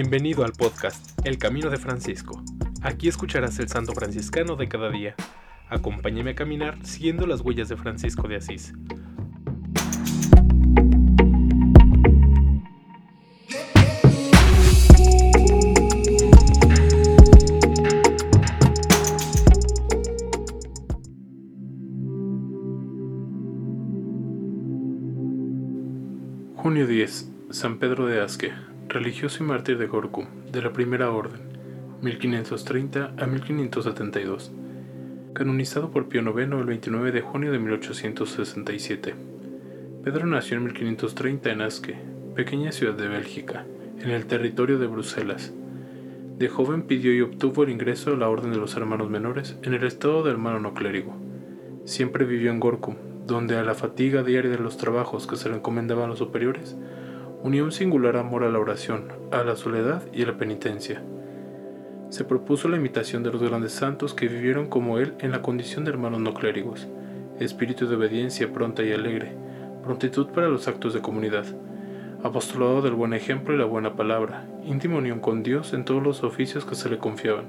Bienvenido al podcast El Camino de Francisco. Aquí escucharás el santo franciscano de cada día. Acompáñame a caminar siguiendo las huellas de Francisco de Asís. Junio 10. San Pedro de Asque, religioso y mártir de Gorkum, de la Primera Orden, 1530 a 1572. Canonizado por Pío IX el 29 de junio de 1867. Pedro nació en 1530 en Asque, pequeña ciudad de Bélgica, en el territorio de Bruselas. De joven pidió y obtuvo el ingreso a la Orden de los Hermanos Menores en el estado de hermano no clérigo. Siempre vivió en Gorkum, donde a la fatiga diaria de los trabajos que se le encomendaban los superiores, unió un singular amor a la oración, a la soledad y a la penitencia. Se propuso la imitación de los grandes santos que vivieron como él en la condición de hermanos no clérigos, espíritu de obediencia pronta y alegre, prontitud para los actos de comunidad, apostolado del buen ejemplo y la buena palabra, íntima unión con Dios en todos los oficios que se le confiaban,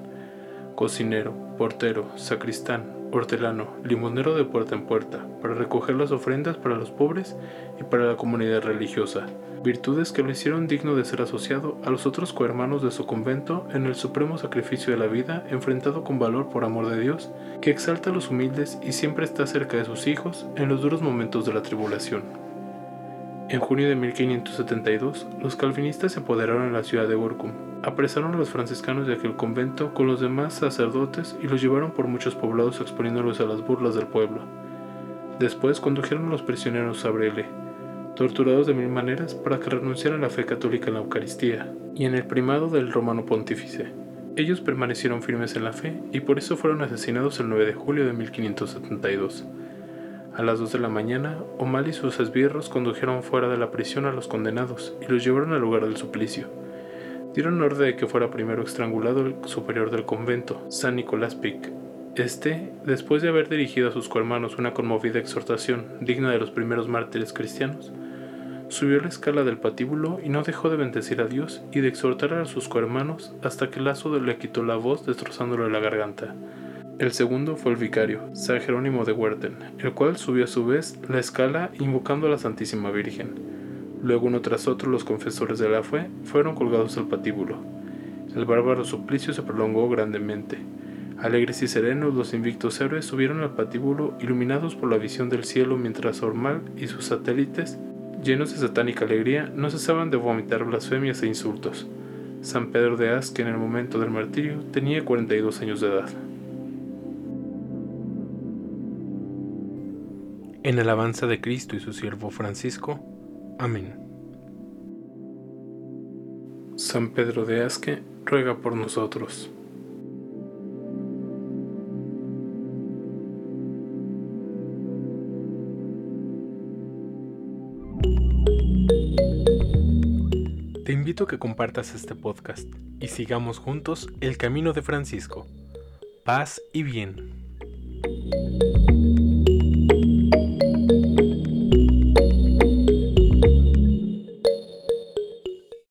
cocinero, portero, sacristán, hortelano, limonero de puerta en puerta, para recoger las ofrendas para los pobres y para la comunidad religiosa, virtudes que lo hicieron digno de ser asociado a los otros cohermanos de su convento en el supremo sacrificio de la vida, enfrentado con valor por amor de Dios, que exalta a los humildes y siempre está cerca de sus hijos en los duros momentos de la tribulación. En junio de 1572, los calvinistas se apoderaron en la ciudad de Borcum, apresaron a los franciscanos de aquel convento con los demás sacerdotes y los llevaron por muchos poblados exponiéndolos a las burlas del pueblo. Después condujeron a los prisioneros a Brele, torturados de mil maneras para que renunciaran a la fe católica en la Eucaristía y en el primado del romano pontífice. Ellos permanecieron firmes en la fe y por eso fueron asesinados el 9 de julio de 1572. A las 2 de la mañana, Omal y sus esbirros condujeron fuera de la prisión a los condenados y los llevaron al lugar del suplicio. Dieron orden de que fuera primero estrangulado el superior del convento, San Nicolás Pic. Este, después de haber dirigido a sus cohermanos una conmovida exhortación digna de los primeros mártires cristianos, Subió la escala del patíbulo y no dejó de bendecir a Dios y de exhortar a sus cohermanos hasta que el lazo le quitó la voz destrozándole la garganta. El segundo fue el vicario, San Jerónimo de Huerten, el cual subió a su vez la escala invocando a la Santísima Virgen. Luego uno tras otro los confesores de la fe fueron colgados al patíbulo. El bárbaro suplicio se prolongó grandemente. Alegres y serenos, los invictos héroes subieron al patíbulo iluminados por la visión del cielo mientras Ormal y sus satélites llenos de satánica alegría, no cesaban de vomitar blasfemias e insultos. San Pedro de Asque en el momento del martirio tenía 42 años de edad. En alabanza de Cristo y su siervo Francisco. Amén. San Pedro de Asque ruega por nosotros. Te invito a que compartas este podcast y sigamos juntos el camino de Francisco. Paz y bien.